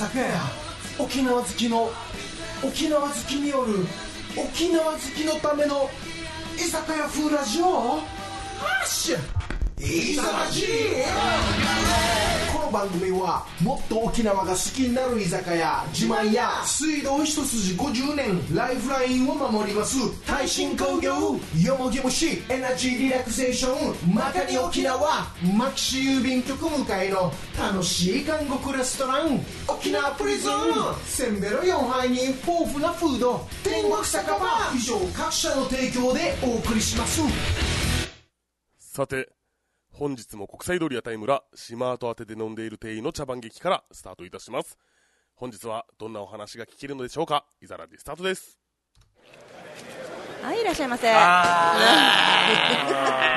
酒屋沖縄好きの沖縄好きによる沖縄好きのための居酒屋風ラジオ？ハッシュいざまじ番組はもっと沖縄が好きになる居酒屋自慢や水道一筋50年ライフラインを守ります耐震工業よもぎ虫エナジーリラクゼーションまかに沖縄マキシ郵便局向かいの楽しい韓国レストラン沖縄プリズンせんべろ4杯に豊富なフード天国酒場以上各社の提供でお送りします。さて、本日も国際通り屋台村、島跡宛てで飲んでいる店員の茶番劇からスタートいたします。本日はどんなお話が聞けるのでしょうか？いざらでスタートです。はい、いらっしゃいませ。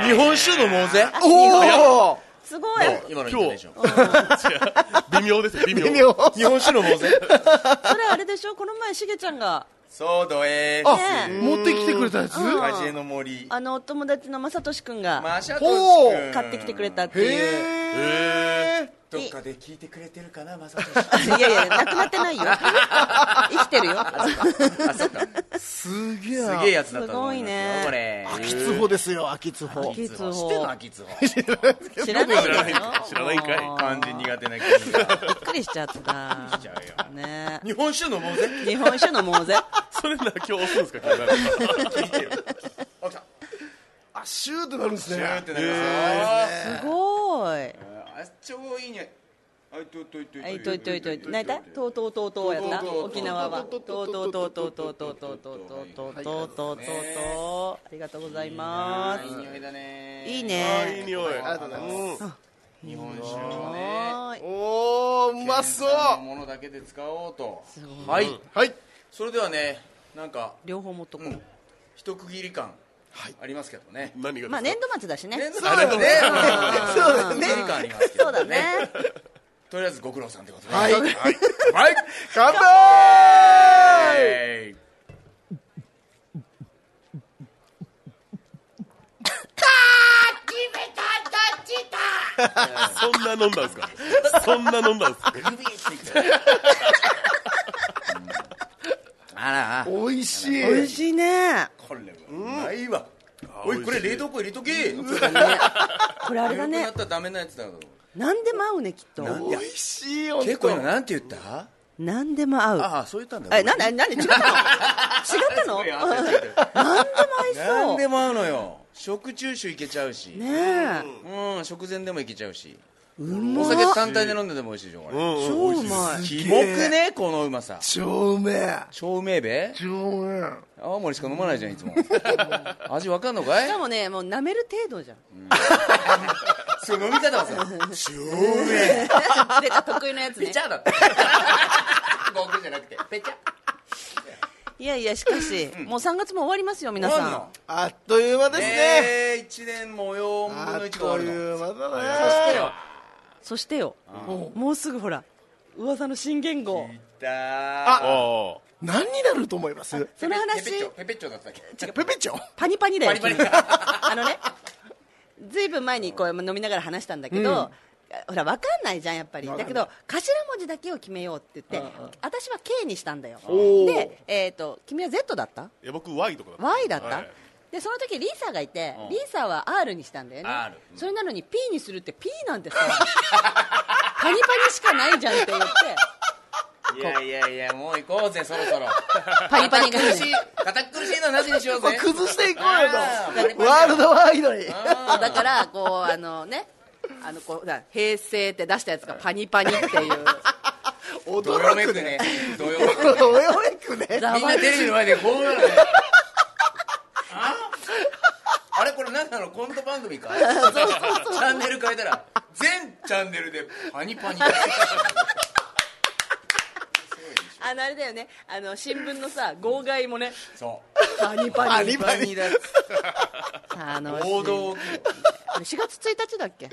日本酒飲もうぜおおすごい。今のイントネーション違う微妙ですよ、微妙。日本酒飲もうぜそれあれでしょ？この前、しげちゃんが、そうどえあー持ってきてくれたやつ？うん。カジエの森。あの、お友達のまさとしくんが、マシャトほうシ君買ってきてくれたっていう。えどっかで聞いてくれてるかなマサトシいやいや、なくなってないよ。生きてるよ。あそっか。すげえすげえやつすごいね。これ。秋津穂ですよ秋津穂。秋津穂。知ってんの秋津穂？知らない。知らない。んかい。漢字苦手なくりしちゃった。ね日本酒飲もうぜ日本酒飲もうぜ。それなら今日押すんですかあシューってなるんですシューねってなりますごい。あ超いいねはいといといといはい、といといとい。何やったとうとうとうとうやった沖縄は。とうとうとうとうとうとうとうとうとうとうとうとうとうとうとうありがとうございますいい。匂いだねいいあね。いい匂い。ありがとうございます日本酒をね。おーうまそう。ものだけで使おうと。はい。はい。それではねなんか両方持っとこう。ん。う。一区切り感ありますけどね。何がまあ年度末だしね。年度そうだよね。そうだよね区切り感ありまね。とりあえずご苦労さんってことで。はい。はい。乾杯そんな飲んだんですか？そんな飲んだんですか？あら美味しい。美味しいね。これはうまいわ。おいこれ冷凍庫入れとけ。これあれだね。なっ。たらダメなやつだろ。何でも合うね、きっと。美味しいよ結構今なんて言った？何でも合う。ああそう言ったんだ。え、なんで、なんで違ったの？違った。の 何でも合いそう。何でも合うのよ食中酒いけちゃうし。ねえ。うん食前でもいけちゃうし。うまお酒単体で飲んでても美味しいでしょこれ。うん。超うまい。キモくねこのうまさ。超うめえ。超うめえべ？超うめえ。青森しか飲まないじゃんいつも。味わかんのかい？しかもね、もう舐める程度じゃん。そう飲み方はさ超うめえ。出た得意なやつね。ペチ。ャだっじゃなくてペチャいやいや、しかし、もう3月も終わりますよ、皆さん。あっという間ですね。えー一年模様分のあっ1が終わるの。という間だそね。してよ、そしてよ、もうすぐほら、噂の新言語。だああ何になると思います？その話？ペペッチョペペッチョだったっけ？ペペチョ？パニパニだよ。パニパニあのね、ずいぶん前にこう飲みながら話したんだけど、ほら、わかんないじゃん、やっぱり。だけど、頭文字だけを決めようって言って、私は K にしたんだよ。ー。で、えっ、と、君は Z だった？いや僕 Y とかだった。Y だった、はい。でその時リーサーがいて、うん。リーサーは R にしたんだよね。R それなのに P にするって P なんてさ パニパニしかないじゃんって言って。いやいやいやもう行こうぜそろそろ。パニパニが堅苦しい堅苦しいのはなしにしようぜ。崩していこうよと。ワールドワイドに。だからこうあのねあのこうだ平成って出したやつがパニパニっていう。ど よ驚くめくね。ねどよめくね。みんなテレビの前でこうなるね。あ？あれこれ何なの？コント番組か？チャンネル変えたら全チャンネルでパニパニ。あのあれだよね。あの新聞のさ号外もね。そう。パニパニ。パニパニ。だ楽しい。報道これ4月1日だっけ？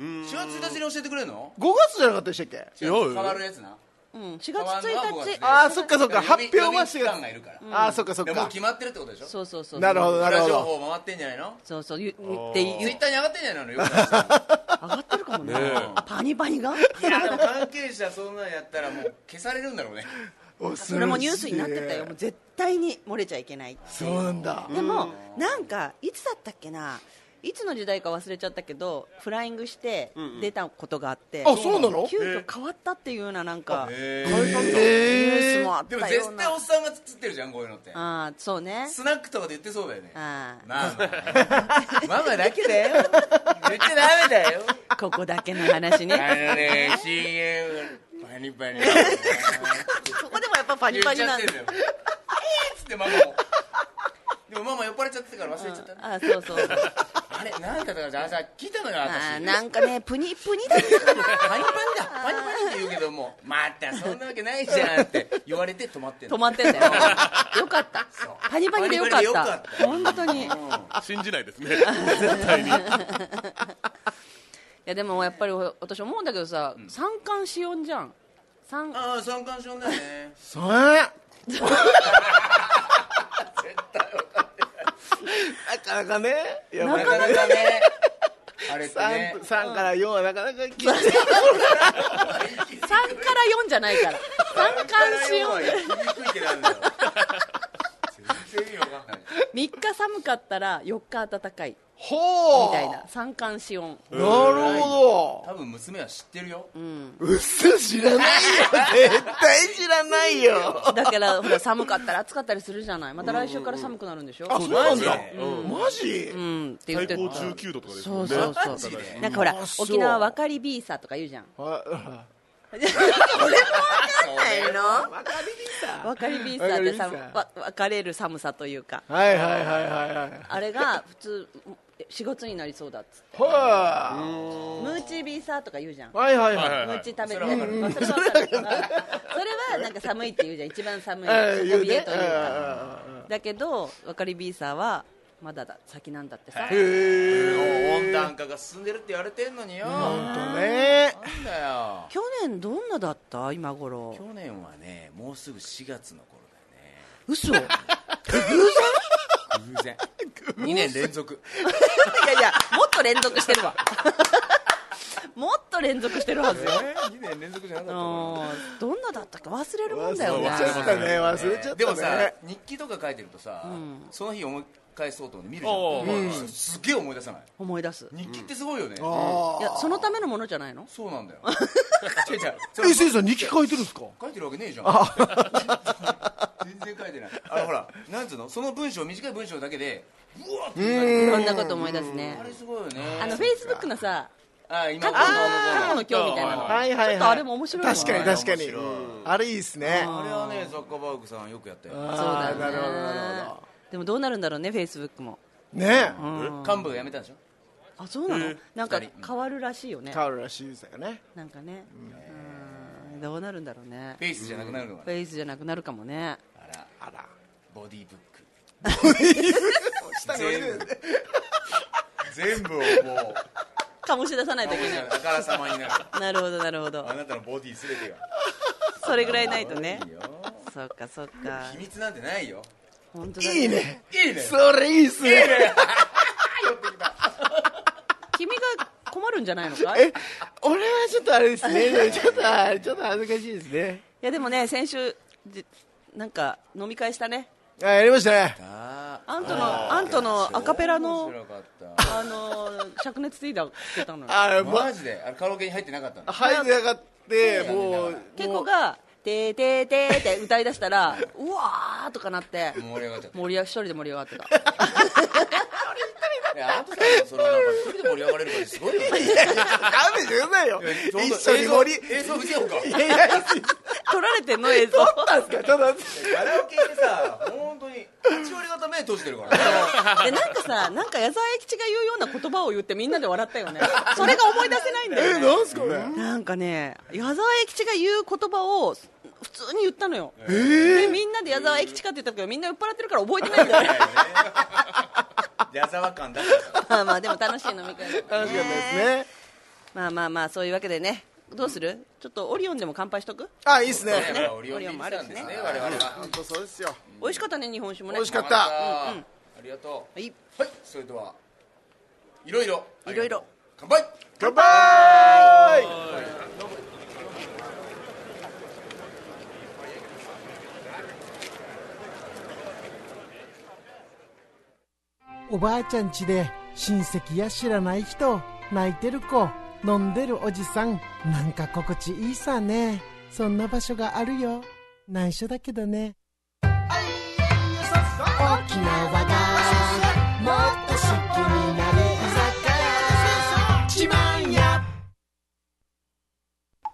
4月1日に教えてくれるの？5月じゃなかったでしたっけ？違う。変わるやつな。うん。4月変わんのは5 1月日あーそっかそっか。発表は予備4期間月がいるから。ああそっかそっか。でもう決まってるってことでしょ？そうそうそうなるほどなるほど。報回ってんじゃないの？そうそう。言ってツイ言ッターに上がってんじゃないの？よ 上がってるかもんねパニパニが？いやでも関係者そんなんやったらもう消されるんだろうね。それもニュースになってたよ。もう絶対に漏れちゃいけないそうなんだ。でもなんかいつだったっけな？いつの時代か忘れちゃったけどフライングして出たことがあって、あそうなの？急遽変わったっていうようななんかニへュースもあっでもたよう絶対おなっさんが釣ってるじゃんこういうのって。ああそうね。スナックとかで言ってそうだよね。ああまあ。まあママだけだよ。言っちゃダメだよ。ここだけの話あねのね CM パニパニ ここでもやっぱパニパニなんだよ。えーっつってママもでもママ酔っ払っちゃってたから忘れちゃったああそうそう あれなんだったか朝聞いたのよあ私。あなんかねプニ プニだったパニパニだ。パニパニって言うけどもまたそんなわけないじゃんって言われて止まってんの。止まってんだよ。よかった。パニパニでよかっパニパニでよかった。た本当に。い信じないですね。絶対に。やでもやっぱり私思うんだけどさ三寒四温じゃん。三ああ三冠症だよね。それなかなかね。なかなかね。あれってね。3, 3から4はなかなかきつい。3から4じゃないから。三寒四。温言いにくいってなんだよ。全然意味わかんない。3日寒かったら4日暖かいほう。みたいな。三寒四温。なるほ多分娘は知ってるよ。どうっそ知らないよ。絶対知らないよ。だからほら寒かったら暑かったりするじゃない。また来週から寒くなるんでしょ？あそうなんだ。ママジ？うん。って言最高ってた19度とかですそうもんねそうそう。ジで。なんかほらあそう。沖縄分かりビーサーとか言うじゃん。はないのわかりにさ分かりビーサーってさ分かりビーサー。わ分かれる寒さというか。はいはいはいはいはい。あれが普通4月になりそうだっつって。はムーチービーサーとか言うじゃん。いはいはい。はいはいムーチー食べてそれはる。まあそれはわかる。けどそれはなんか寒いって言うじゃん。一番寒い。ええ言う底冷えねというか。だけど分かりビーサーはまだだ先なんだってさ。へえ。温暖化が進んでるって言われてんのによ。本当ね。なんだよ。去年どんなだった？今頃。去年はねもうすぐ4月の頃だよね偶然。2年連続。やいやもっと連続してるわ。もっと連続してるはずよ。2年連続じゃなかうったん。どんなだったっけ忘れるもんだよね。忘れちゃったね。忘れちゃったね。でもさ日記とか書いてるとさ、その日思い返そうと思って見るじゃん、うん。すっげえ思い出さない。思い出す。日記ってすごいよね、あいやそのためのものじゃないの？そうなんだよ。違う違う。そあえせいさん日記書いてるんですか？書いてるわけねえじゃん全然書いてない。あのほらなんつうの？その文章短い文章だけでうわーっていろんなこと思い出すね。あれすごいよね。あのフェイスブックのさあ今過去の過去の今日みたいなの。はいはいはいちょっとあれも面白いわ確かに確かに。あれいいっすね。あれはねザッカーバーグさんよくやったよそうだね。ーなるほどなるほでもどうなるんだろうねフェイスブックも。どね。うん。幹部が辞めたんでしょ？あそうなの？なんか変わるらしいよね。変わるらしいですよね。なんかね。うん。どうなるんだろうね。フェイスじゃなくなるのかフェイスじゃなくなるかもね。なあらボディーブック。全部全部をもう醸し出さないといけないあからさまになるなるほどなるほど。あなたのボディ全てが。それぐらいないとね。いいよ。そっかそっか。秘密なんてないよ。本当だいいね。いいね。それいいっすね。君が困るんじゃないのかい？え俺はちょっとあれですね。ちょっとあちょっと恥ずかしいですね。いやでもね先週じなんか飲み会したね。あやりましたね。あアントのアントのアカペラのあの灼熱ティーダーしてたの。よあまマジで？あれカラオケに入ってなかったの？入ってなかったもう。結構が「てーてーてー」って歌い出したら うわーとかなって盛り上がっちゃった。盛り上が一人で盛り上がってた。いやあんたさんのそのなんか一人で盛り上がれるからすごいよね。勘弁してくださいよ。一緒に盛り映像映像見せようかいやいや 撮られてんの映像。撮ったんすか？ちょっと待ってカラオケってさ本当に8割方目閉じてるから。ね でなんかさなんか矢沢永吉が言うような言葉を言ってみんなで笑ったよね。それが思い出せないんだえよね。なんすかねなんかね矢沢永吉が言う言葉を普通に言ったのよ、でみんなで矢沢永吉かって言ったけどみんな酔っ払ってるから覚えてないんだよね。矢沢感出した。まあまあでも楽しい飲み会だった楽しかったですね。まあまあまあそういうわけでねどうする？ちょっとオリオンでも乾杯しとく？あいいっすね。ね。オリオンビールなんですね。我々は本当そうですよ。美味しかったね日本酒もね。美味しかった。あうんうん。りがとう。はい。はいそれではいろいろ。いろいろ。乾杯。乾杯。おばあちゃん家で親戚や知らない人泣いてる子飲んでるおじさんなんか心地いいさね。そんな場所があるよ。内緒だけどね。沖縄がもっと好きにな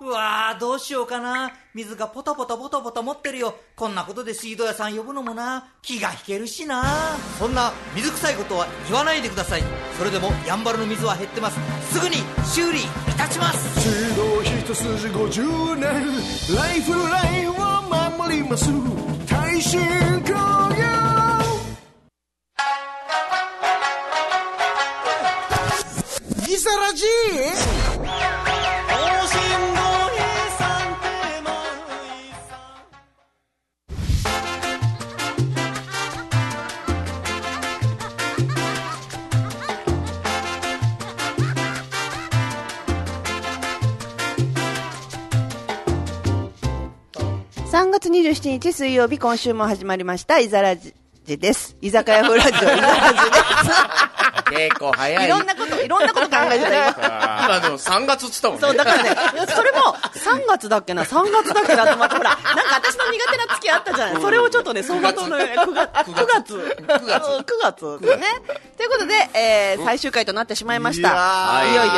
うわーどうしようかな。水がポタポタポタポタ持ってるよ。こんなことで水道屋さん呼ぶのもな。気が引けるしな。そんな水臭いことは言わないでください。それでもやんばるの水は減ってます。すぐに修理いたします。指導一筋50年。ライフラインを守ります。耐震工27日水曜日、今週も始まりました、いざらじです。居酒屋風ラジオ、いざら結構早いじです。いろんなこと、いろんなこと考えてた、今。今でも3月っつったもんねそう、だからね、それも3月だっけな、3月だっけなと思って、ほら、なんか私の苦手な月あったじゃない。それをちょっとね、走馬灯のように9月、9月、9月、9月ですね。ということで、えー、最終回となってしまいました。いよいよ、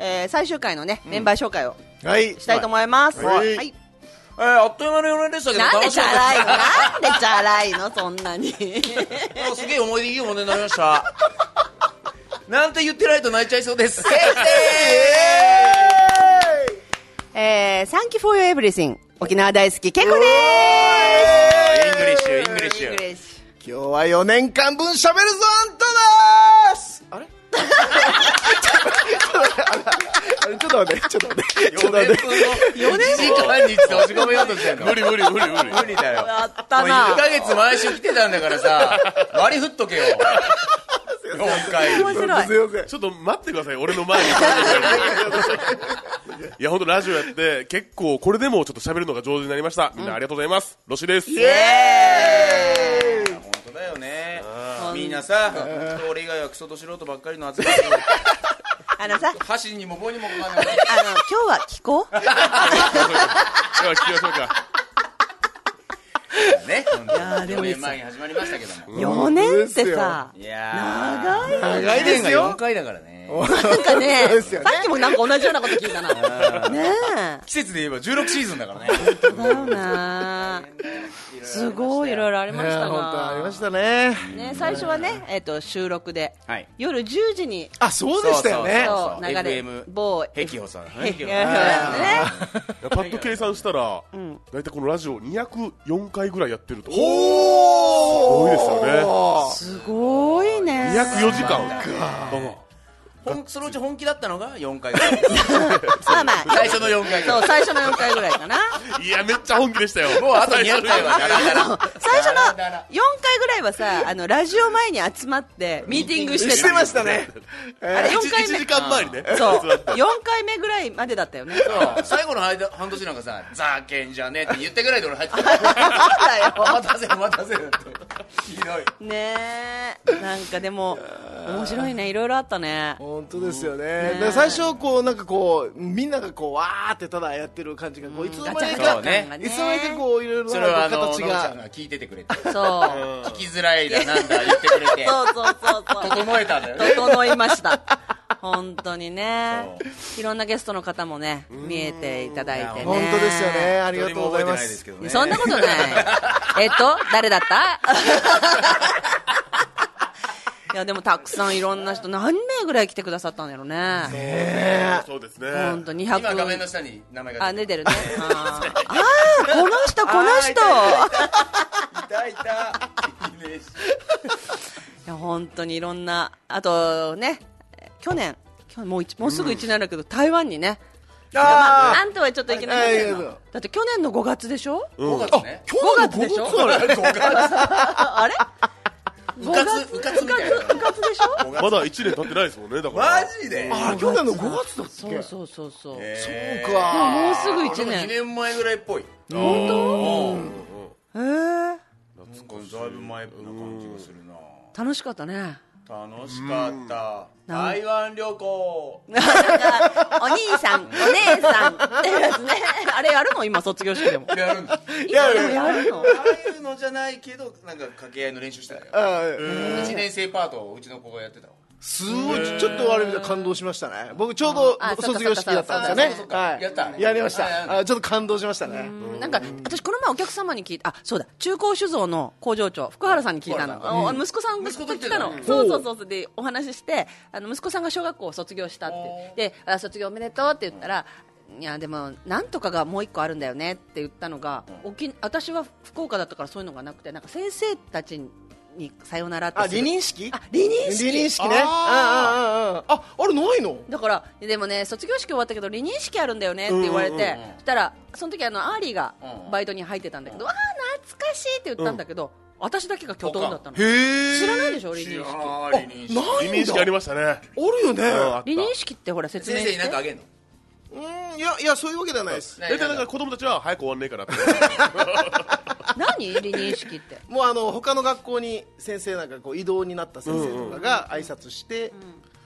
えー、最終回のね、メンバー紹介をはいしたいと思います。はいはい。えーあっという間の4年でしたけどなんでチャラいの？なんでチャラいの？そんなに。あ すげえ思い出いい思い出になりました。なんて言ってないと泣いちゃいそうです。えー、Thank you for your everything. 沖縄大好き、ケンコでイングリッシュイングリッシュ。ーす。今日は4年間分喋るぞあんたです！あれ？ちょっと待って、ちょっと待って、ちょっと待って。4年分の1時間に閉じ込めようとしてんの無理無理無理無理。無理だよ。やったな。1ヶ月毎週来てたんだからさ 割り振っとけよ。4回。ちょっと待ってください、俺の前に。いや、ほんとラジオやって、結構これでもちょっと喋るのが上手になりました。みんなありがとうございます。ロシです。本当だよね。みんなさ俺以外はクソと素人ばっかりの集まりあのさ、箸にも棒にもかかんないあの、今日は聞こう？では聞きましょうか。ねやーでもいいっす4年前に始まりましたけども ?4 年ってさ、い。長いですよ4回だからねなんかね そうですよねさっきもなんか同じようなこと聞いたな。ねえ。季節で言えば16シーズンだからねだよなすごいいろいろありましたいや本当ありまな。したね。ね、最初はね、えっと、収録ではい、夜10時に、あ、そうでしたよね。そう、流れ FM、某、ヘキホさんね。パッと計算したら、大体このラジオ204回ぐらいやってると。お多いですよね。すごいね。204時間。うんほんそのうち本気だったのが4回ぐらいまあまあ、最初の4回ぐらいそう、最初の4回ぐらいかな。いや、めっちゃ本気でしたよ。もうあと200回は最初の4ダラダラ回ぐらいはさ、あの、ラジオ前に集まって、ミーティングしてしてましたね。あれ4回1目時。間前にね。そう。座って4回目ぐらいまでだったよね。そう最後の間半年なんかさ「ざけんじゃねえ」って言ってぐらいで俺入ってた待たせお待たせってひどいねえ。なんかでも、面白いね。いろいろあったね。本当ですよね。で最初こうなんかこうみんながこうわーってただやってる感じがこういつの間にかね。いつの間にかこういろいろそれはあなのののちゃん形がが聞いててくれてそう。聞きづらいだなんだ言ってくれてそうそうそうそう。整えたんだよね整いました。本当にね。いろんなゲストの方もね、見えていただいてね。本当ですよね。あり一がとうございますねそんなことない。えっと、誰だった？いや、でもたくさんいろんな人、何名ぐらい来てくださったんだろうね。そうですね。本当200。今画面の下に名前があ、出て出てるね。あー。あー、この人、この人。いいたい。た いいねや、本当にいろんな、あとね、去年、去年もう一もうすぐ1年になるけど、台湾にね、まあ、ああんたはちょっといけないけど。だって去年の5月でしょ？5月ね。5月でしょ？5月。あれ？うかつうかつみたいな。部活でしょ？まだ1年経ってないですもんねだから。マジで？あ去年の5月だっけ？そうそうそうそう。そうか。もうすぐ1俺も2年年前ぐらいっぽい。本当？へえだいぶ前な感じがするな。楽しかったね楽しかった。台湾旅行。お兄さん お姉さん。ってやつねあれやるの今卒業式でも。やるんだあいやいやるの？あいうのじゃないけどなんか掛け合いの練習してたよ。あ1年生パートをうちの子がやってたわすごいちょっとあれ見たら感動しましたね。僕ちょうど卒業式だったんですよね。はい。やった。やりました。あちょっと感動しましたね。なんか私この前お客様に聞いた。あそうだ。中高酒造の工場長福原さんに聞いたの、息子さんが息子と来たの。そうそうそうでお話ししてあの息子さんが小学校を卒業したって。であ卒業おめでとうって言ったらいやでもなんとかがもう一個あるんだよねって言ったのが、沖私は福岡だったからそういうのがなくてなんか先生たちにさよならって。あ離任式？あ離任式。離任式ね。あああああ。あれないの？だからでもね卒業式終わったけど離任式あるんだよねって言われて、そしたらその時あのアーリーがバイトに入ってたんだけど、ああ懐かしいって言ったんだけど、私だけがきょとんだったの。へえ知らないでしょ離任式離任式。ない離任式ありましたね。あるよね。うん離任式ってほら説明先生してに何かあげんの？うんいやいやそういうわけではないです。大体なんか子供たちは早く終わんねえからって。何？離任式って。もうあの他の学校に先生なんかこう異動になった先生とかが挨拶して、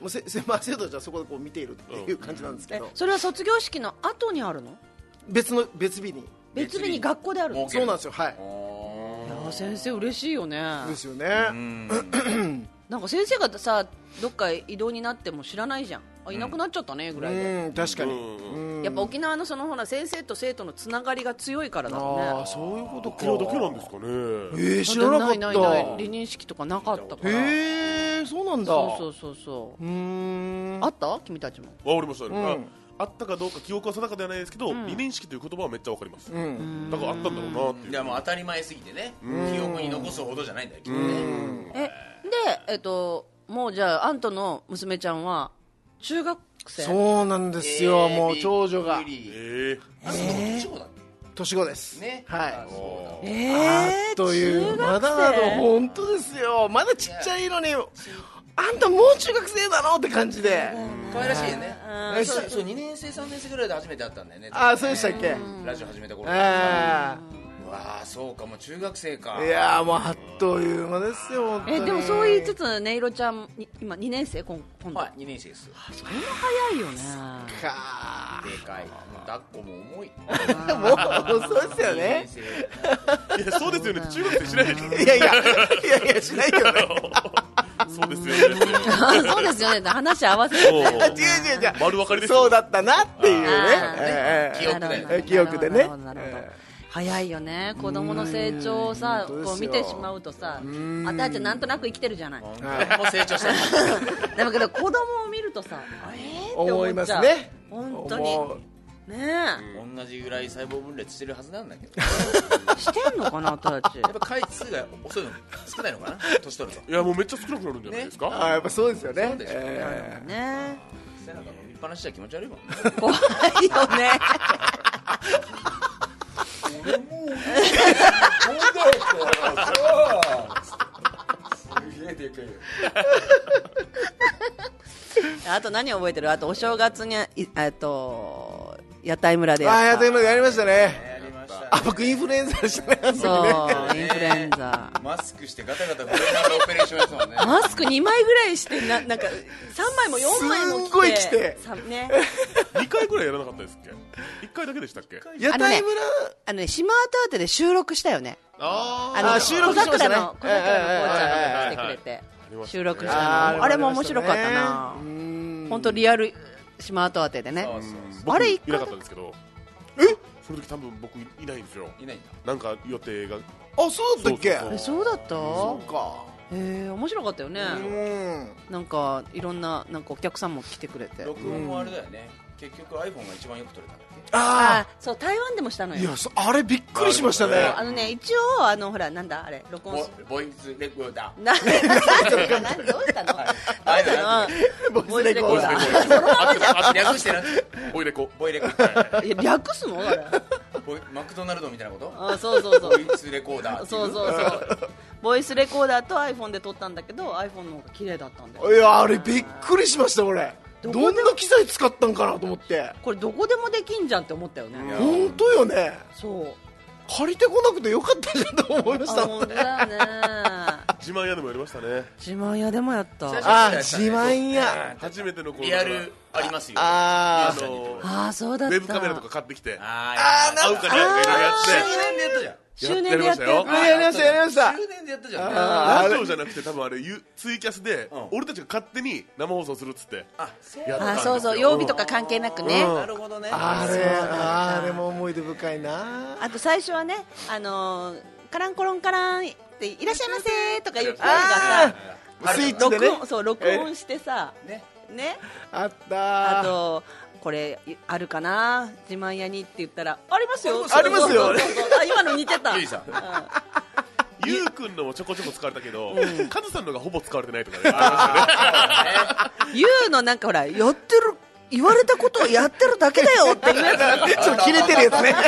もうせせまあ生徒たちはそこでこう見ているっていう感じなんですけえど、それは卒業式の後にあるの？別の別日に。別日に学校であるの？そうなんですよはい。いや先生嬉しいよね。ですよね、なんか先生がさどっか移動になっても知らないじゃんあいなくなっちゃったねぐらいで、うん確かに、うん。やっぱ沖縄のそのほら先生と生徒のつながりが強いからだろうね。ああそういうことか。沖縄だけなんですかね。えー、知らなかった。ないないない離任式とかなかったから。へえそうなんだ。そうそうそうそう。うーん。あった？君たちも。わかりました。ね、うん。ああったかどうか記憶は定かではないですけど、離任式という言葉はめっちゃわかります、うん。だからあったんだろうなっていう。いやもう当たり前すぎてね。記憶に残すほどじゃないんだよきっとねえでえっともうじゃああんたの娘ちゃんは中学生？そうなんですよ、もう長女が。えあその長だ。年子です。ね。はい。えー、という中学生？まだまだ本当ですよ。まだちっちゃいのにあんたもう中学生だろって感じで。可愛らしいよね。うん。そうそう2年生3年生ぐらいで初めて会ったんだよね。あそうでしたっけ？ラジオ始めた頃わあそうかもう中学生か。あいやーもうあっという間ですよ本当に。えでもそう言いつつ音色ちゃんに今2年生今今度、はい2年生です。それも早いよね。かでかい。もう抱っこも重い。ーもうそうですよね。ー、いやそうですよね。中学生しないでしょ。いやいやいやいやしないけどね。そうですよね。そうですよね。話合わせて違う違う違う。丸分かりですよ。そうだったなっていうね。記憶だよえ記憶でね。なるほどなるほど。え早いよね。子供の成長をさうんこう見てしまうとさあたちなんとなく生きてるじゃない。もう成長しただ けど子供を見るとさえー、って思いま思っちゃう。すね。本当に。ね同じぐらい細胞分裂してるはずなんだけど。えしてんのかなあたち。やっぱ回数が遅いの少ないのかな？年取ると。いやもうめっちゃ少なくなるんじゃないですか、あーやっぱそうですよね。そうですよねええね。背中飲みっぱなしじゃ気持ち悪いもん。ね怖いよねすげえでかいよあと何覚えてる？あとお正月にえっと屋台村でああやった。ってやりましたねやりましたあ僕インフルエンザでしたね。そうインフルエンザマスクしてガタガタ震えながらオペレーションもんね。マスク2枚ぐらいしてななんか3枚も4枚もすんごい着て。さね。2回ぐらいやらなかったですっけ？1回だけでしたっけ？屋台村あのね島アターテで収録したよね。ああのあ収録しましたね。小桜の小桜のこうちゃんが来てくれてりましたね。収録したの。あれも面白かったな。本当リアル島アターテでね。そうそう僕あれいなかったんですけど。え？その時多分僕いいないんですよ。いないんだ。なんか予定が。あそうだったっけ？そうえそうだった？そうか。へえ面白かったよね。うん。なんかいろんななんかお客さんも来てくれて。録音もあれだよね。結局 iPhone が一番よく撮れたんだっけ？ああそう台湾でもしたのよ。あいやそあれびっくりしましたね。あのね一応あのほらなんだあれ録音ボイスレコーダな 何どうボイスレコーダー。ボイスレコボイレコボイレコいや略すの？あれ。ボイマクドナルドみたいなこと？あそうそうそう。ボイスレコーダーそうそうそうボイスレコーダーと iPhone で撮ったんだけど iPhone の方が綺麗だったんだよ。いやあれびっくりしました俺。どんな機材使ったんかなと思って。これどこでもできんじゃんって思ったよね。本当よね。そう借りてこなくてよかったじゃんと思いましあた本当だよね。自慢屋でもやりましたね。自慢屋でもやった。あ自慢や初めての頃リアルありますよ。ああのああそうだウった。ェブカメラとか買ってきて。あー会うかないかいろいろや周年でやったやりましたやりました。周年でやったじゃん。あラジオじゃなくて多分あれゆツイキャスでうん。俺たちが勝手に生放送するっつって。あそうそうそう。曜日とか関係なくね、うん。なるほどね。あれあれも思い出深いな。あと最初はね、あのーカランコロンカランっていらっしゃいませとかいう声がスイッチでね。録音そう録音してさね。ね。あったあとこれあるかな？自慢屋にって言ったらありますよ。ありますよ。あ今の似てた。ゆいさん。うん。ゆうくんのもちょこちょこ使われたけどカズさんのがほぼ使われてないとかね。あユウのなんかほらやってる言われたことをやってるだけだよっていうやつがちょっと切れてるやつね。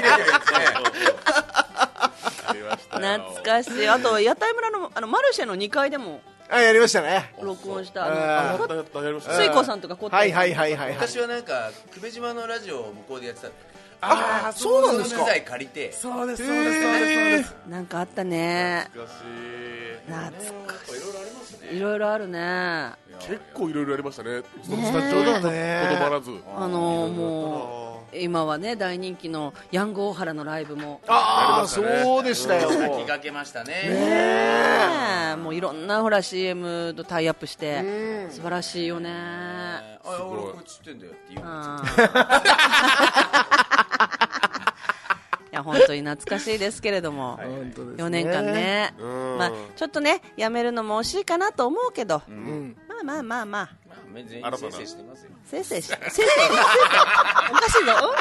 懐かしい。あと屋台村のあのマルシェの2階でもあやりましたね。録音した。ああの水子さんとかこはいはいはいはいはい。昔はなんか久米島のラジオを向こうでやってたあそうなんですか。機材借りて。そうですそうですそうですなんかあったね。懐かし懐かしい。ろいろありますねいいろいろあるね。い結構いろいろありましたね。スタジオとどまらず。あのーもう今はね大人気のヤング大原のライブも。ああそうでしたよ。先駆けましたね。ねえ。もういろんなほら CM とタイアップして。素晴らしいよね。あ俺これ知ってんだよって言う や本当に懐かしいですけれども、本当ですね。4年間ね、うん。まあ、ちょっとねやめるのも惜しいかなと思うけど、うん。まあまあまあまあまあ全然新たな先生してますよ。せいせいしせいせいせいおかしいぞ。おおお。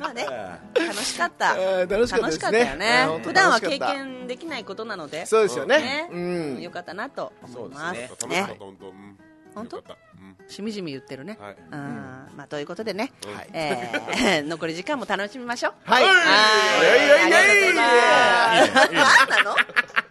まあね楽しかった。楽しかったですね。楽しよね。普段は経験できないことなので。そうですよね。ねうん。よかったなと思います。そう楽しかっねた本当しみじみ言ってるね、はい。うん。まあ、ということでね、はい。えー 残り時間も楽しみましょう。はい。はい。いやい。やいやいやありがとうございます。何なの？ス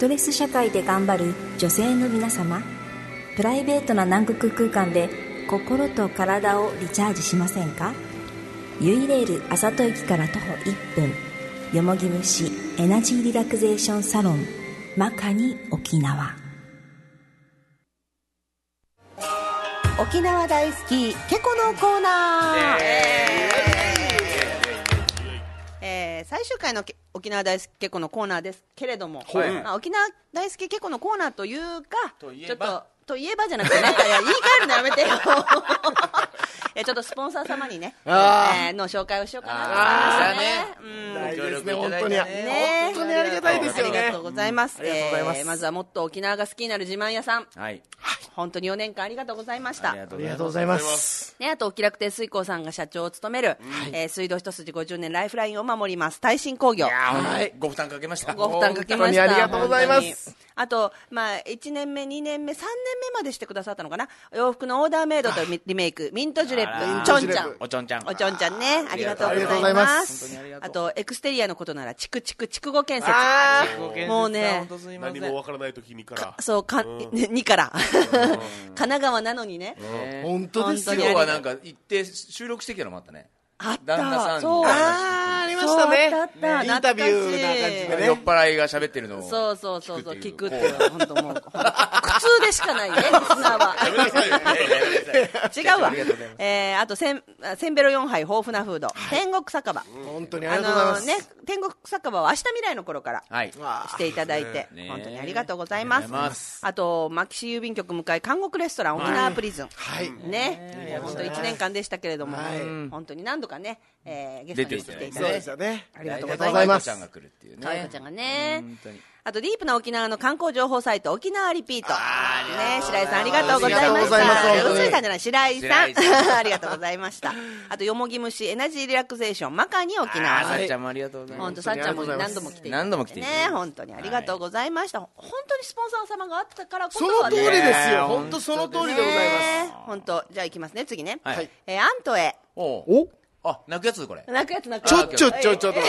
トレス社会で頑張る女性の皆様プライベートな南国空間で心と体をリチャージしませんか？ユイレール朝戸駅から徒歩1分よもぎ虫エナジーリラクゼーションサロンマカニ沖縄。沖縄大好きケコのコーナー。えー最終回のけ沖縄大好きケコのコーナーですけれども、はい。まあ、沖縄大好きケコのコーナーというかといえば？ちょっとといえばじゃなくてなんか言い換えるのやめてよえちょっとスポンサー様にね、あえーの紹介をしようかなと思いましたね。あうん。大事ですね本当に。ね。本当にありがたいですよね。ありがとうございます。ありがとうございます。えーまずはもっと沖縄が好きになる自慢屋さん。はい。本当に4年間ありがとうございました。ありがとあうございます。ね、あと、気楽亭水耕さんが社長を務める、えー水道一筋50年ライフラインを守ります、耐震工業。はい。ご負担かけました。ご負担かけました。本当にありがとうございます。本当に。あと、まあ、1年目、2年目、3年目までしてくださったのかな？洋服のオーダーメイドとリメイク、ミントジュレあップ、らちょんちゃん。おちょんちゃんおちょんちゃんね、ありがとうございありがとうございま。ます。本当にあとう。あと、エクステリアのことなら、チクチク、筑後建設。あもうね何もわからない時にから。そう、か、2から。神奈川なのにね。ー本当ですよ。今日はなんか行って収録してきたのもあったねあった。旦那さんに。そう。あーありましたね。そうあったあった。インタビューな感じでね。酔っ払いが喋ってるのをそうそうそうそう、聞聞くってていういう、本当もう、苦痛でしかないね、リスナーは。違うわ。えー、あと、せん、あせんべろ4杯豊富なフード。天国酒場。本当にあありがとうございます。のね、天国酒場は明日未来の頃から。はい。していただいて、ね。本当にありがとうございます。あと牧師郵便局向かい監獄レストラン沖縄プリズン。はい。ね、本当1年間でしたけれども、はい。本当に何度かね、えー、ゲストに来ていただいて。ありがとうあございますりがとうございます。ちゃんが来るっていうね。かわいこちゃんがね。本当にあとディープな沖縄の観光情報サイト沖縄リピート。ね白井さんありがとうございましありがとうございさんじゃない白井さん。さありがとうございました あとよもぎ虫エナジーリラクゼーションマカに沖縄。さっちゃんもありがとうございます。本当さっちゃんも何度も来ていただいて何度も来てねて本当にありがとうございました、本当にスポンサー様があったからこそその通りですね。よ本当その通りでございね本当じゃあ行きますね。次ね、はい。えーアントへ。お？あ、泣くやつこれ。泣くやつ泣くちょちょちょちょ、ちょっと、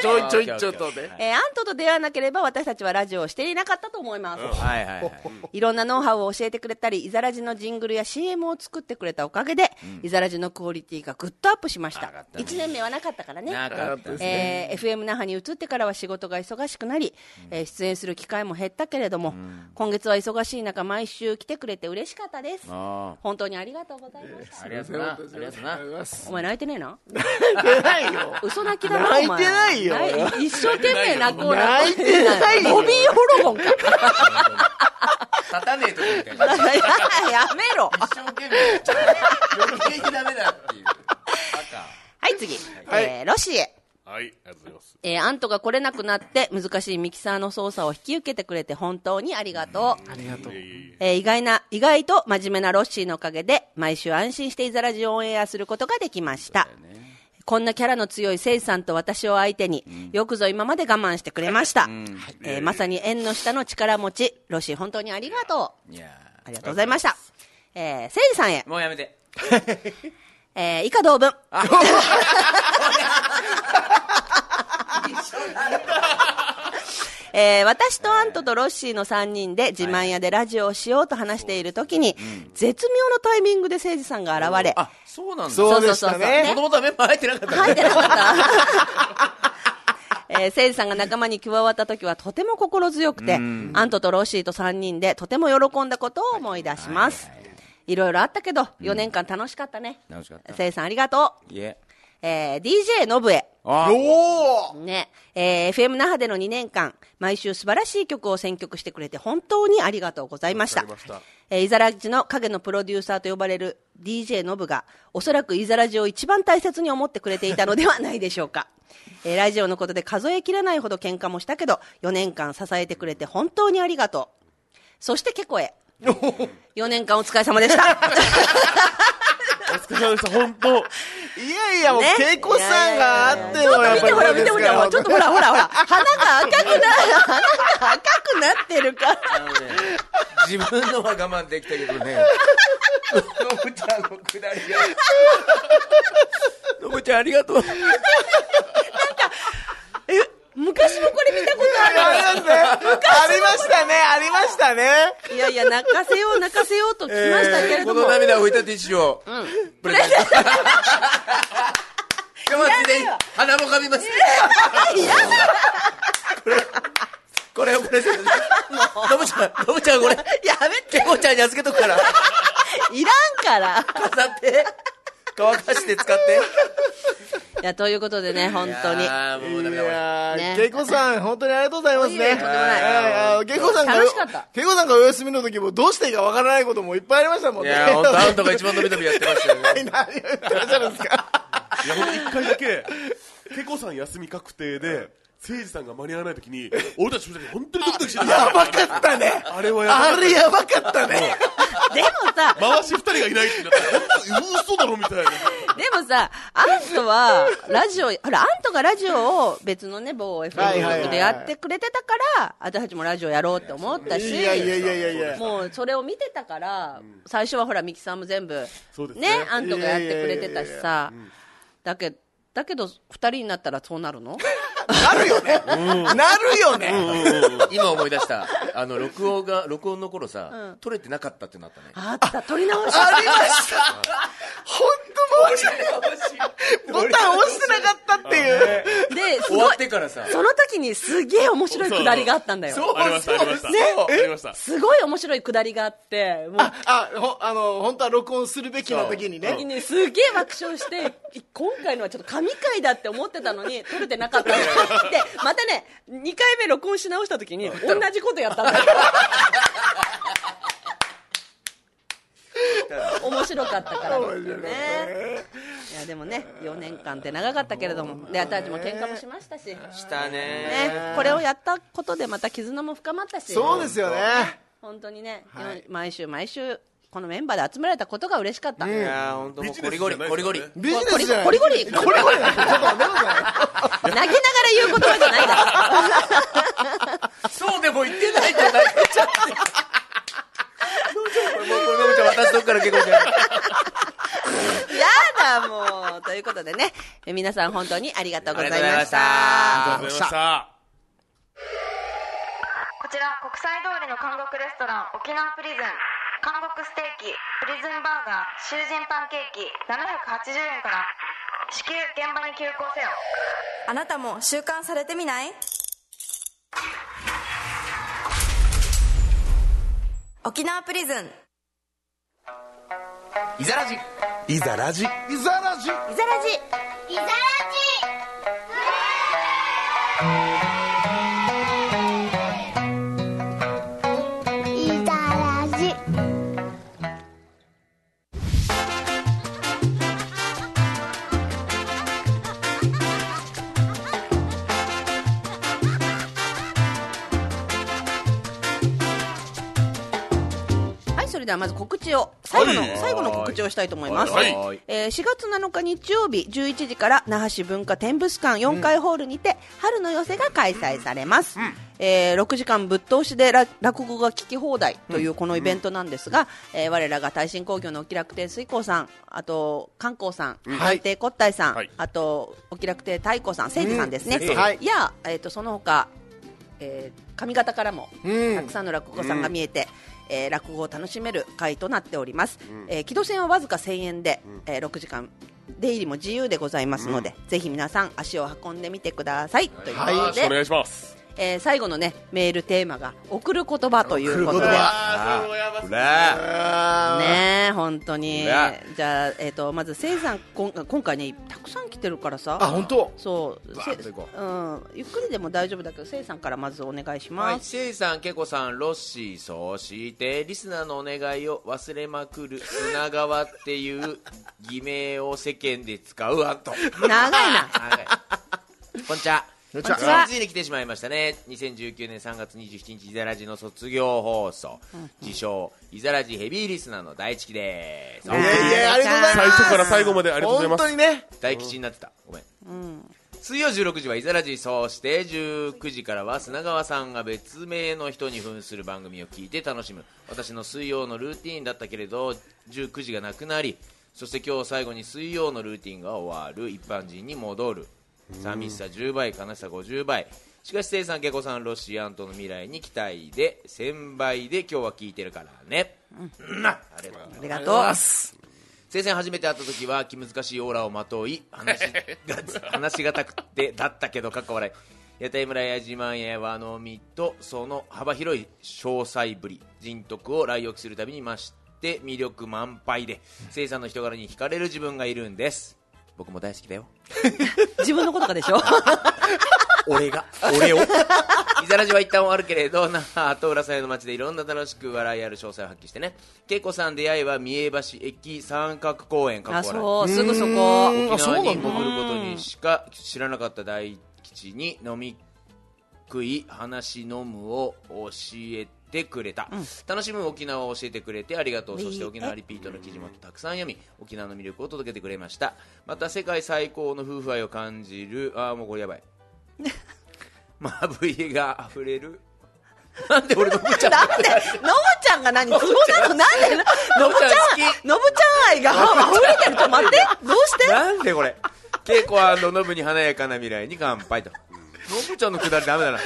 ちょいちょいちょっとで。えー、アントと出会わなければ私たちはラジオをしていなかったと思います。はいはい、い。ろんなノウハウを教えてくれたり、イザラジのジングルや CM を作ってくれたおかげで、イザラジのクオリティがぐっとアップしました。ね、1年目はなかったからね。なかったですね。えー、FM 那覇に移ってからは仕事が忙しくなり、え、出演する機会も減ったけれども、今月は忙しい中、毎週来てくれて嬉しかったです。本当にありがとうございました。ありがとうございます。お前泣いてねえな。泣いてないよ嘘泣きだな、泣い。てないよ一生懸命泣こう泣いてないよボビーホルモンか。立たねえとこみたいなやめろ。一生懸命余計にダメだっていうはい、次。えーロシエ。はい、ありがとうございます。えーアントが来れなくなって難しいミキサーの操作を引き受けてくれて本当にありがとう。ありがとうえー意外な、意外と真面目なロッシーのおかげで毎週安心してイザラジをオンエアすることができました。こんなキャラの強いセイさんと私を相手に、よくぞ今まで我慢してくれました。えーまさに縁の下の力持ち、ロッシー本当にありがとう。いやありがとうございました。えー、セイさんへー、もうやめて えー以下同文。えー私とアントとロッシーの3人で自慢屋でラジオをしようと話している時に、絶妙のタイミングで誠司さんが現れ、あそうなんだそうでしたそうそうそうね。もともとはメンバー入ってなかった。入ってなかった。えー、誠司さんが仲間に加わった時はとても心強くて、アントとロッシーと3人でとても喜んだことを思い出します。いろいろあったけど、4年間楽しかったね。楽しかった誠司さんありがとう。いええー、DJ ノブへ。あおおね、えー FM 那覇での2年間、毎週素晴らしい曲を選曲してくれて本当にありがとうございました。ましたえーイザラジの影のプロデューサーと呼ばれる DJ ノブが、おそらくイザラジを一番大切に思ってくれていたのではないでしょうか。えーラジオのことで数えきれないほど喧嘩もしたけど、4年間支えてくれて本当にありがとう。そしてケコへ。4年間お疲れ様でした。お疲れ様でした、本当。いやいやもうね恵子さんがあってちょっとのやっぱり見てほら見てほら、これですからちょっとほらほらほら、鼻が赤くな、鼻が赤くなってるから。自分のは我慢できたけどねのぶちゃんのくだりがのぶちゃんありがとうえ、昔もこれ見たことあありますねありましたねありましたねる。いやいや、泣かせよう泣かせようと聞きましたけれこども。の涙を拭いたティッシュを。プレゼント。でに鼻もかみます。これこれをプレゼント。のぶちゃんのぶちゃんこれ。やめて、ケコちゃんに預けとくから。いらんから。飾って乾かして使っていや、ということでね、本当に。ああもうねー、恵子さん、本当にありがとうございますね。いえいえとんでもないえー恵子さんが、楽しかった恵子さんがお休みの時もどうしていいかわからないこともいっぱいありましたもんいね。や本当あんたが一番伸び伸びやってましたよね 何を言ってらっしゃるんですか。いや、ほんと一回だけ、ケコさん休み確定で、誠司さんが間に合わないときに、俺たち二人本当にドキドキしてた。やばかったね。あれはやばかったあれやばかったね。でもさ、回し二人がいないってなったら、本当嘘だろみたいな。でもさ、アントは、ラジオ、ほら、アントがラジオを別のね、某 FM でやってくれてたから、私たちもラジオやろうって思ったし、いやいやいやいやいや。もうそれを見てたから、最初はほら、ミキさんも全部、ねね、アントがやってくれてたしさ、だけだけど、二人になったらそうなるの？なるよね。なるよね。今思い出した。あの録音が録音の頃さ、取れてなかったってなったね。あった、撮り直しありました。本当申し訳ない。ボタン押してなかったっていう。で、す終わごいってからさその時にすげえ面白いくだりがあったんだよ。そうありました、ありました。ねありました。すごい面白いくだりがあって、もう、あ、ほ、あの、本当は録音するべきな時にね。時にすげえ爆笑して、今回のはちょっと神回だって思ってたのに、撮れてなかったの。で、またね、2回目録音し直した時に、同じことやったんだよ。面白かったからですよね。いやでもね4年間って長かったけれどもで私たちも喧嘩もしましたし、したね。ね、これをやったことでまた絆も深まったし。そうですよね。本当にね、はい。毎週毎週このメンバーで集められたことが嬉しかった、いやー本当もうゴリゴリゴリゴリ。ビジネスじゃない。ゴリゴリゴリゴリ。ちょっと待ってください泣きながら言う言葉じゃないだ そうでも言ってないじゃない かちゃってもうこれのぶちゃん私どっから結婚しちゃうやだもう。ということでね。え皆さん本当にありがとうございました。ありがとうございました。こちら国際通りの韓国レストラン沖縄プリズン。韓国ステーキプリズンバーガー囚人パンケーキ780円から。至急現場に急行せよ。あなたも習慣されてみない？沖縄プリズン。いざらじいざラジ。いざらじいざらじいざらじれではまず告知を最後の、はい。最後の告知をしたいと思います、はい。はい。えー4月7日日曜日11時から那覇市文化展物館4階ホールにて、春の寄せが開催されます、えー6時間ぶっ通しでら落語が聞き放題というこのイベントなんですが、えー我らが耐震工業のお気楽亭水光さんあと観光さんはい。安定骨体さん、はい。あとお気楽亭太鼓さん誠司さんですね、うん。はい。や、えー、とその他、えー上方からもうん。たくさんの落語さんが見えて、えー落語を楽しめる会となっております、えー木戸線はわずか1000円で、えー6時間出入りも自由でございますので、ぜひ皆さん足を運んでみてください、ということで、よろしくお願いします。えー最後のねメールテーマが送る言葉ということで。ねえ本当に。じゃあ、えー、とまずせいさんこん今回ねたくさん来てるからさ。あ本当？そう。せう。ん、ゆっくりでも大丈夫だけどせいさんからまずお願いしはい、ます、せいさん、けこさん、ロッシー、そして、リスナーのお願いを忘れまくる砂川っていう偽名を世間で使うアント。長いな。はい。こんにちは。こんにちはついついに来てしまいましたね。2019年3月27日、イザラジの卒業放送。自称、イザラジヘビーリスナーの大地です。いやいやありがとうございます最初から最後までありがとうございます。本当にね大吉になってた。ごめん。水曜16時はイザラジそして19時からは砂川さんが別名の人に扮する番組を聞いて楽しむ私の水曜のルーティーンだったけれど19時がなくなりそして今日最後に水曜のルーティンが終わる一般人に戻る寂しさ10倍悲しさ50倍。しかし生さん、ケコさん、ロシアンとの未来に期待で1000倍で今日は聞いてるからね、うん。ありがとうございます。ありがとう生前初めて会った時は気難しいオーラをまとい話が 話がたくてだったけどかっこ笑い。屋台村や自慢や和の実とその幅広い詳細ぶり人徳を来浴するたびに増して魅力満杯で生さんの人柄に惹かれる自分がいるんです僕も大好きだよ。自分のことかでしょ？俺が。俺を。イザラジは一旦終わるけれど那覇後浦祭の街でいろんな楽しく笑いある詳細を発揮してね。恵子さん出会いは三重橋駅三角公園かあっこそう。すぐそこ。沖縄に潜ることにしか知らなかった大吉に飲み食い話飲むを教えてくれた、楽しむ沖縄を教えてくれてありがとう。そして沖縄リピートの記事もたくさん読み沖縄の魅力を届けてくれました。また世界最高の夫婦愛を感じるああもうこれやばい。まぶいが溢れる。なんで俺のぶちゃんなんで？のぶちゃんが何？都合なのなんで？のぶちゃんのぶちゃん好き。のぶちゃん愛が溢れてる。ちょっと待って。どうして？なんでこれ？稽古ノブに華やかな未来に乾杯とノブちゃんのくだりダメだな。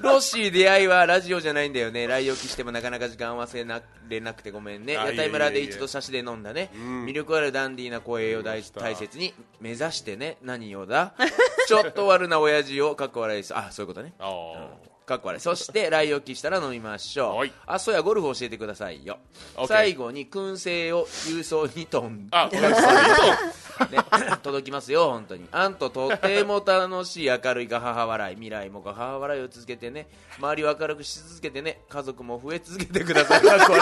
ロッシー出会いはラジオじゃないんだよね。来沖してもなかなか時間合わせられなくてごめんね。あ屋台村で一度差しで飲んだね。魅力あるダンディーな声を大大切に目指してね。何をだ。ちょっと悪な親父をかっこ笑いですあそういうことね。あーかっこ悪い。そして来沖したら飲みましょう、はい。あそうやゴルフ教えてくださいよ。OK 最後に燻製を郵送に飛んあ、ごめんなさい。ね、届きますよ、本当に。あんととても楽しい明るいが母笑い、未来もが母笑いを続けてね、周りを明るくし続けてね、家族も増え続けてください。これ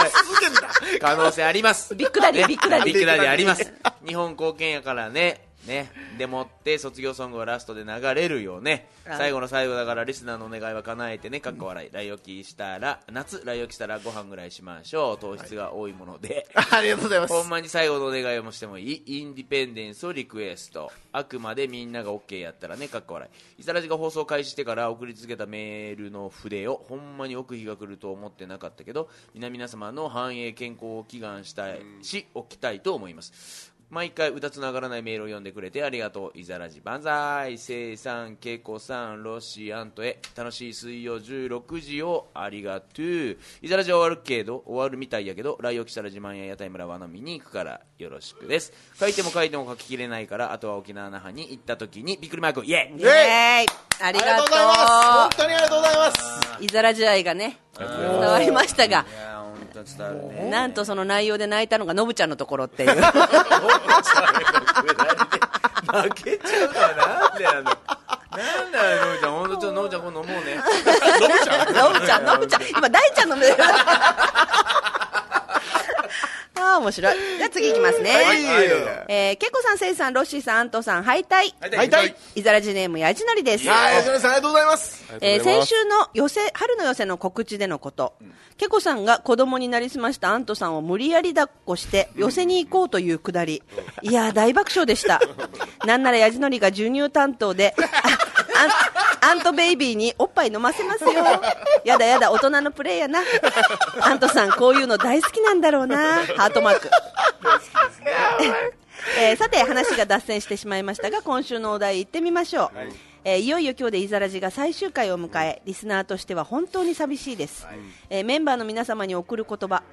可能性あります。ビッグダディね。ビッグダディ。ビッグダディあります。日本貢献やからね。ね、でもって卒業ソングはラストで流れるよね。はい最後の最後だからリスナーのお願いは叶えてね。かっこ笑い。来沖したら夏。来沖したらご飯ぐらいしましょう。糖質が多いもので、ありがとうございます。ほんまに最後のお願いをもしてもいい？インディペンデンスをリクエスト。あくまでみんなが OK やったらね。かっこ笑い。イサラジが放送開始してから送り続けたメールの筆をほんまに置く日が来ると思ってなかったけど皆々様の繁栄健康を祈願したいし置きたいと思います毎回歌つながらないメールを読んでくれてありがとう。イザラジ万歳。せいさんけいこさんロシアントへ。楽しい水曜16時をありがとう。イザラジは終わるけど終わるみたいやけど来沖したら自慢や屋台村は飲みに行くからよろしくです。書いても書いても書ききれないからあとは沖縄那覇に行った時にびっくりマークイエイ!イエーイ!ありがとう。ございます。本当にありがとうございます。イザラジ愛がね伝わりましたがね。なんとその内容で泣いたのがノブちゃんのところっていう。負けちゃうのはなんでなんだなんだよノブちゃん？本当ちょっとノブちゃん今度飲もうね。ノブちゃんノブちゃん。今大ちゃんの目ああ面白い。じゃあ次いきますね、はい。えー、けこさんせいさんロッシーさんアントさんハイタイ。はい。ザラジネームやじのりです。はい吉野さんありがとうございます。えー先週の寄せ春の寄せの告知でのこと、けこさんが子供になりすましたアントさんを無理やり抱っこして寄せに行こうというくだり、いやー大爆笑でした。なんならやじのりが授乳担当で、あアンアントベイビーにおっぱい飲ませますよ。やだやだ、大人のプレイやな。アントさん、こういうの大好きなんだろうな。ハートマーク。えーさて話が脱線してしまいましたが今週のお題行ってみましょう、えーいよいよ今日でイザラジが最終回を迎えリスナーとしては本当に寂しいです、えーメンバーの皆様に送る言葉。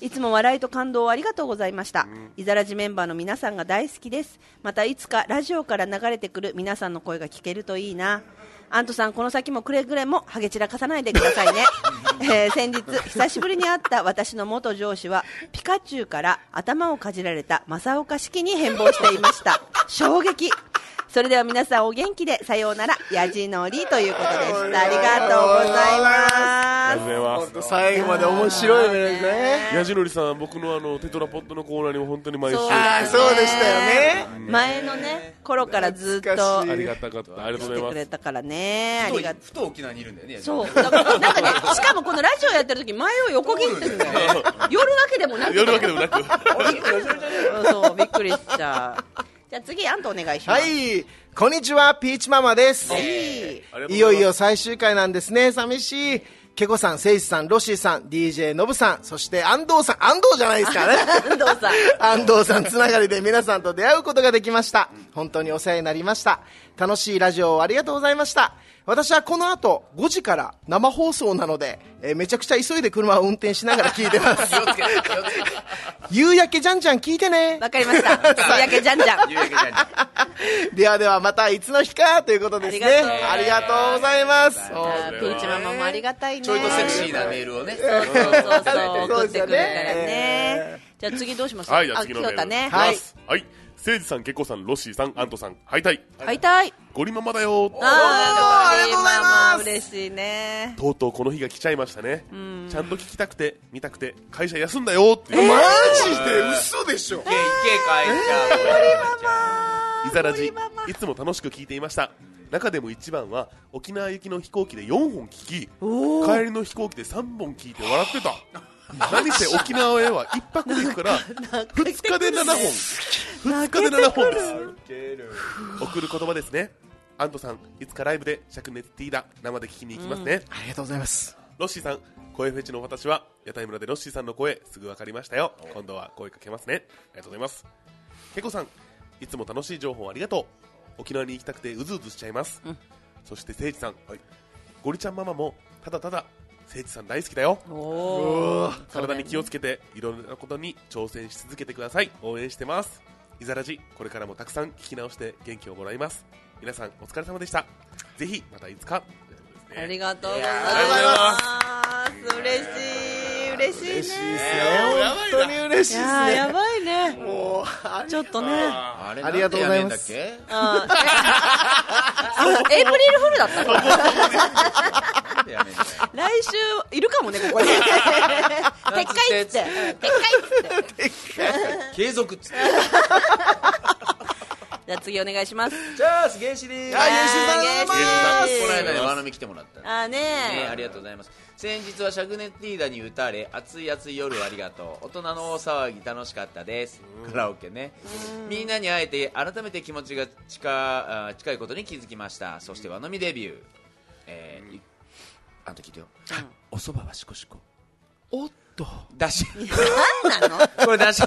いつも笑いと感動をありがとうございました、イザラジメンバーの皆さんが大好きです。またいつかラジオから流れてくる皆さんの声が聞けるといいなアントさん、この先もくれぐれもハゲ散らかさないでくださいね。えー先日、久しぶりに会った私の元上司は、ピカチュウから頭をかじられた正岡式に変貌していました。衝撃。それでは皆さんお元気で、さようなら、やじのりということでした。ありがとうございありがとうございまます本当最後まで面白いですねやじのりさん僕のあのテトラポットのコーナーにも本当に毎週そうああそうでしたよねす。前のね、頃からずっとありがたかったありがとうございます来てくれたからね。ありがとう。ふと沖縄にいるんだよねそう。なんかね、しかもこのラジオやってる時前を横切ってるんだよ。夜わけでもなく。やるわけでもなく びっくりした。じゃあ次、アントお願いします。はいこんにちはピーチママですい。ありがとうござますいよいよ最終回なんですね寂しいケコさん、セイスさん、ロッシーさん、DJ ノブさん、そして安藤さん、安藤じゃないですかね。安藤さん。安藤さんつながりで皆さんと出会うことができました。本当にお世話になりました。楽しいラジオをありがとうございました。私はこの後5時から生放送なので、えーめちゃくちゃ急いで車を運転しながら聞いてます。夕焼けじゃんじゃん聞いてね。わかりました。夕焼けじゃんじゃん。ではではまたいつの日かということですね。あありがとうございます。ピーチママもありがたいね。ちょいとセクシーなメールをねそうそうそう、送ってくるからねね。じゃあ次どうします？はいじゃあ次のメールあ、京太ね。はいはいせいじさんけっこさんロッシーさんアントさんハイタイ会いたい。ゴリママだよ。あありがとうございます嬉しいね。とうとうこの日が来ちゃいましたね。ちゃんと聞きたくて見たくて会社休んだよってマジで嘘でしょ。いけいけ帰っちゃうイザラジいつも楽しく聞いていました。中でも一番は沖縄行きの飛行機で4本聞き帰りの飛行機で3本聞いて笑ってた 何せ沖縄へは1泊で行くから2日で7本。2日で7本。です送る言葉ですね。アントさんいつかライブで灼熱ティーダ生で聞きに行きますね、ありがとうございます。ロッシーさん声フェチの私は屋台村でロッシーさんの声すぐ分かりましたよ。今度は声かけますね。ありがとうございます。けこさんいつも楽しい情報ありがとう。沖縄に行きたくてうずうずしちゃいます、そしてせいじさん、ゴリちゃんママもただただせいじさん大好きだよ。体に気をつけていろんなことに挑戦し続けてください。応援してます。いざらじこれからもたくさん聞き直して元気をもらいます。皆さんお疲れ様でした。ぜひまたいつかありがとうございます。嬉しい、嬉しいね。嬉しいですね。本当に嬉しいですいや。ばいね。もうあちょっとね。ありがとうございますあエイプリルフルだった来週いるかもね、ここに。撤回っつって。撤回っつって。継続っつってじゃあじゃあ次お願いします。チャース原始ですあ原始さんありがとうございますこの間ねワノミ来てもらった。あーね。ねありがとうございます。先日は灼熱リーダーに打たれ暑い暑い夜ありがとう。大人の大騒ぎ楽しかったです。カラオケね。みんなに会えて改めて気持ちが近あ近いことに気づきました。そして和飲みデビュー。えーいあんた聞いてよ。お蕎麦はしこしこおっと。だし。何なの？これだし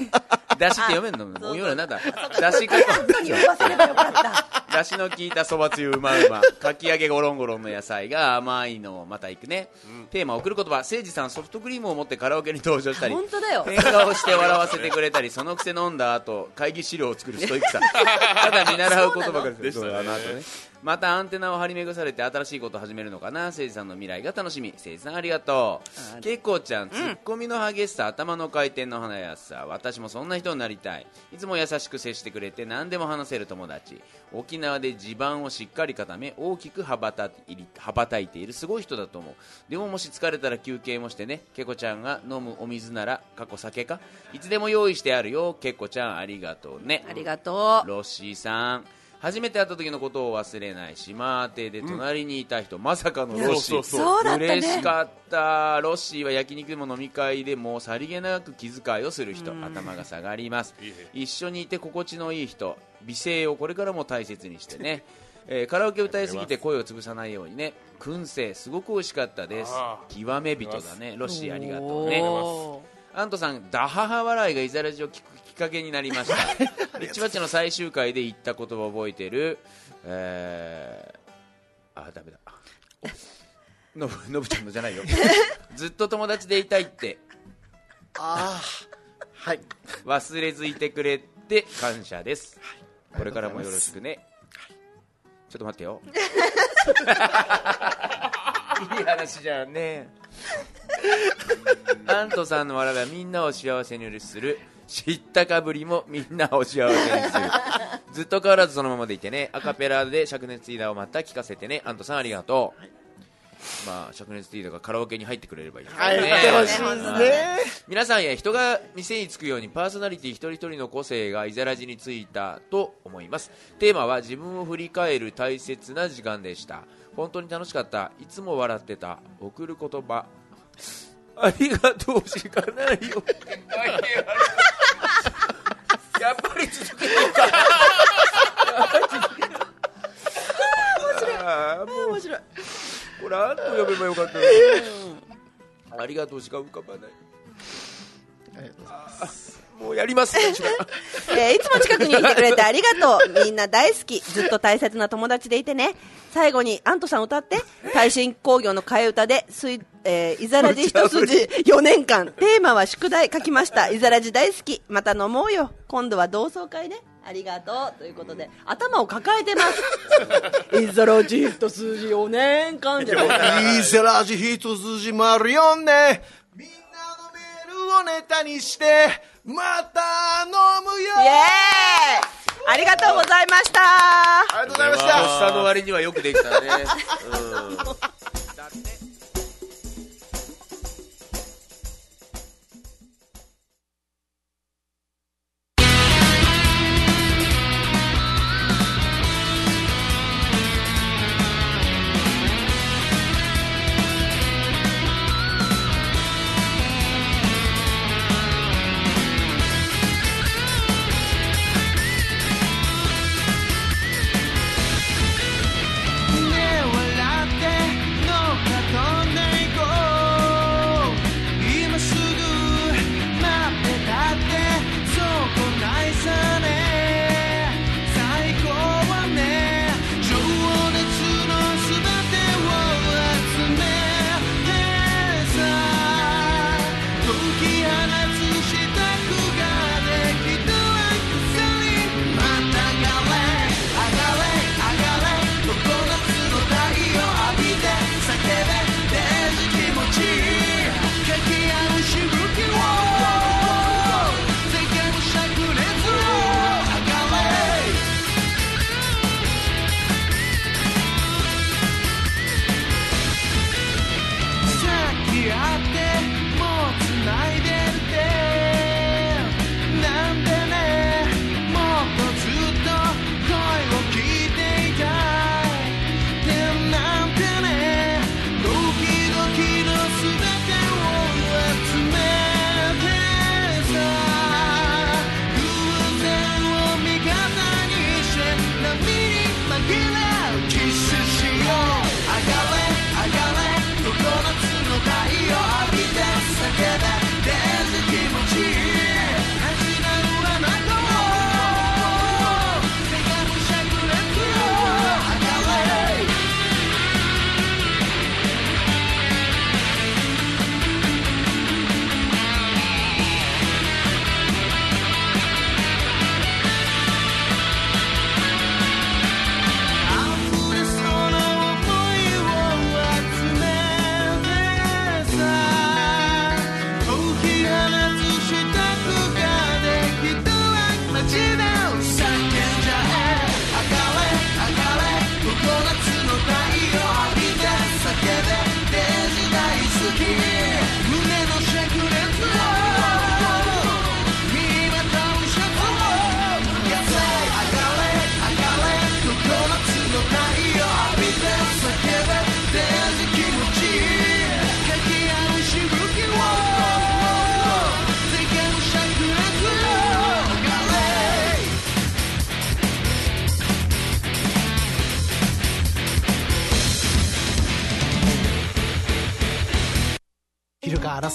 だしって読めんの？もう読めるなんだだしか何を忘ればよかった。だしの効いたそばつゆうまうま。かき揚げゴロンゴロンの野菜が甘いのまたいくね、テーマ送る言葉。誠司さんソフトクリームを持ってカラオケに登場したり本当だよ。変顔して笑わせてくれたりそのくせ飲んだ後会議資料を作るストイックさ。ただ見習う言葉がでしたね。そうだなとねまたアンテナを張り巡されて新しいことを始めるのかな？誠司さんの未来が楽しみ。誠司さんありがとう。けいこちゃんツッコミの激しさ頭の回転の華やさ私もそんな人になりたい。いつも優しく接してくれて何でも話せる友達。沖縄で地盤をしっかり固め大きく羽ばたい羽ばたいているすごい人だと思う。でももし疲れたら休憩もしてね。けこちゃんが飲むお水なら過去酒か？いつでも用意してあるよ。けこちゃんありがとうね。ありがとう。ロッシーさん初めて会った時のことを忘れない島亭で隣にいた人、まさかのロッシー。そうそう嬉しかった。ロッシーは焼肉でも飲み会でもさりげなく気遣いをする人。頭が下がります。一緒にいて心地のいい人美声をこれからも大切にしてね。えーカラオケ歌いすぎて声を潰さないようにね。燻製すごく美味しかったです。あ極め人だね。ロッシーありがとうね。おアントさん、ダハハ笑いがイザラジを聞くきっかけになりました。リッチバッチの最終回で言った言葉を覚えてる、えー、あ、ダメだ。のぶ、のぶちゃんのじゃないよ。ずっと友達でいたいって、ああはい忘れずいてくれて感謝です。これからもよろしくね。ちょっと待ってよ。いい話じゃんね。アントさんの笑いはみんなを幸せにする。知ったかぶりもみんなを幸せにする。ずっと変わらずそのままでいてね。アカペラで灼熱リーダーをまた聞かせてね。アントさんありがとう。まあ、灼熱リーダーがカラオケに入ってくれればいいですね。入ってほしいね皆さんや人が店に着くようにパーソナリティ一人一人の個性がイザラジについたと思いますテーマは自分を振り返る大切な時間でした本当に楽しかったいつも笑ってた送る言葉ありがとうしかないよ やっぱり続けようかあーもう。面白い。これあんと呼べばよかったのに。ありがとうしか浮かばない。もうやりますねえーいつも近くにいてくれてありがとう。みんな大好き。ずっと大切な友達でいてね。最後に、アントさん歌って、耐震工業の替え歌で、すい、えー、イザラジ一筋4年間。テーマは宿題書きました。イザラジ大好き。また飲もうよ。今度は同窓会ね。ありがとう。ということで、頭を抱えてます。イザラジ一筋4年間じゃないいいぜラジ一筋丸読んでみんなのメールをネタにしてまた飲むよイエーイありがとうございました。ありがとうございましたとっさの割にはよくできたね、うん minutes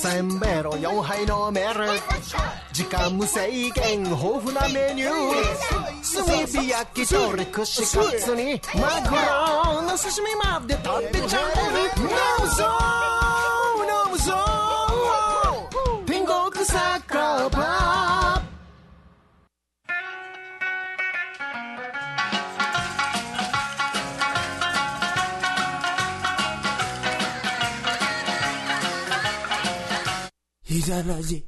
せんべろ4杯飲める時間無制限豊富なメニュー炭火焼き鳥串カツにマグロの刺身まで食べちゃえるいざラジ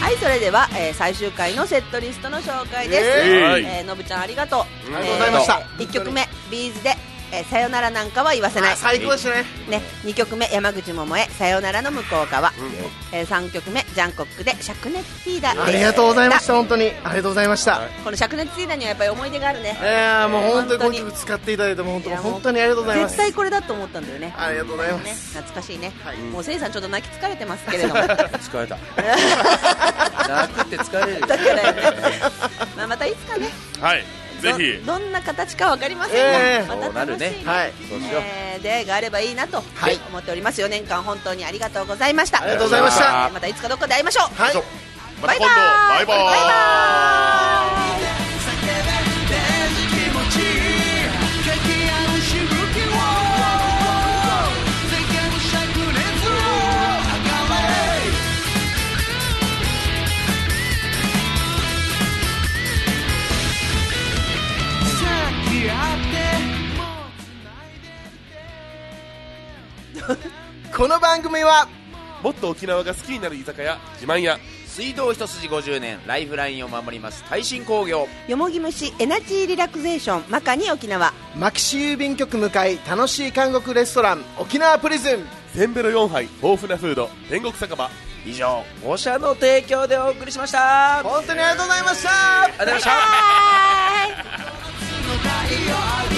はいそれでは、えー最終回のセットリストの紹介です、えー。えーのぶちゃんありがとう、うんありがとうございました。1曲目ビーズで、えーさよならなんかは言わせない。最高でしたね。ね、2曲目山口百恵さよならの向こう側、えー、3曲目ジャンコックで灼熱ティーダ。ありがとうございました本当に。ありがとうございました。この灼熱ティーダにはやっぱり思い出があるね。いやーもう本当に。この曲使っていただいても本当本当にありがとうございます。絶対これだと思ったんだよね。ありがとうございまねす懐かしいね、はい。もうせいさんちょっと泣き疲れてますけれども。疲れた。泣くって疲れるよ。だからよね、まあ、またいつかね。はいぜひ。どどんな形かわかりませんが、ええ。また楽しい、ね。はい。そうしよう。えー出会いがあればいいなと。はい。思っております4年間本当にありがとうございました。ありがとうございました。えーまたいつかどっかで会いましょう。はい。バイバーイ。バイバーイこの番組はもっと沖縄が好きになる居酒屋自慢屋水道一筋50年ライフラインを守ります耐震工業。よもぎ虫エナジーリラクゼーションマカニ沖縄。マキシ郵便局向かい楽しい韓国レストラン沖縄プリズン。せんべろ4杯豊富なフード天国酒場。以上5社の提供でお送りしました。ありがとう本当にありがとうございました。ございました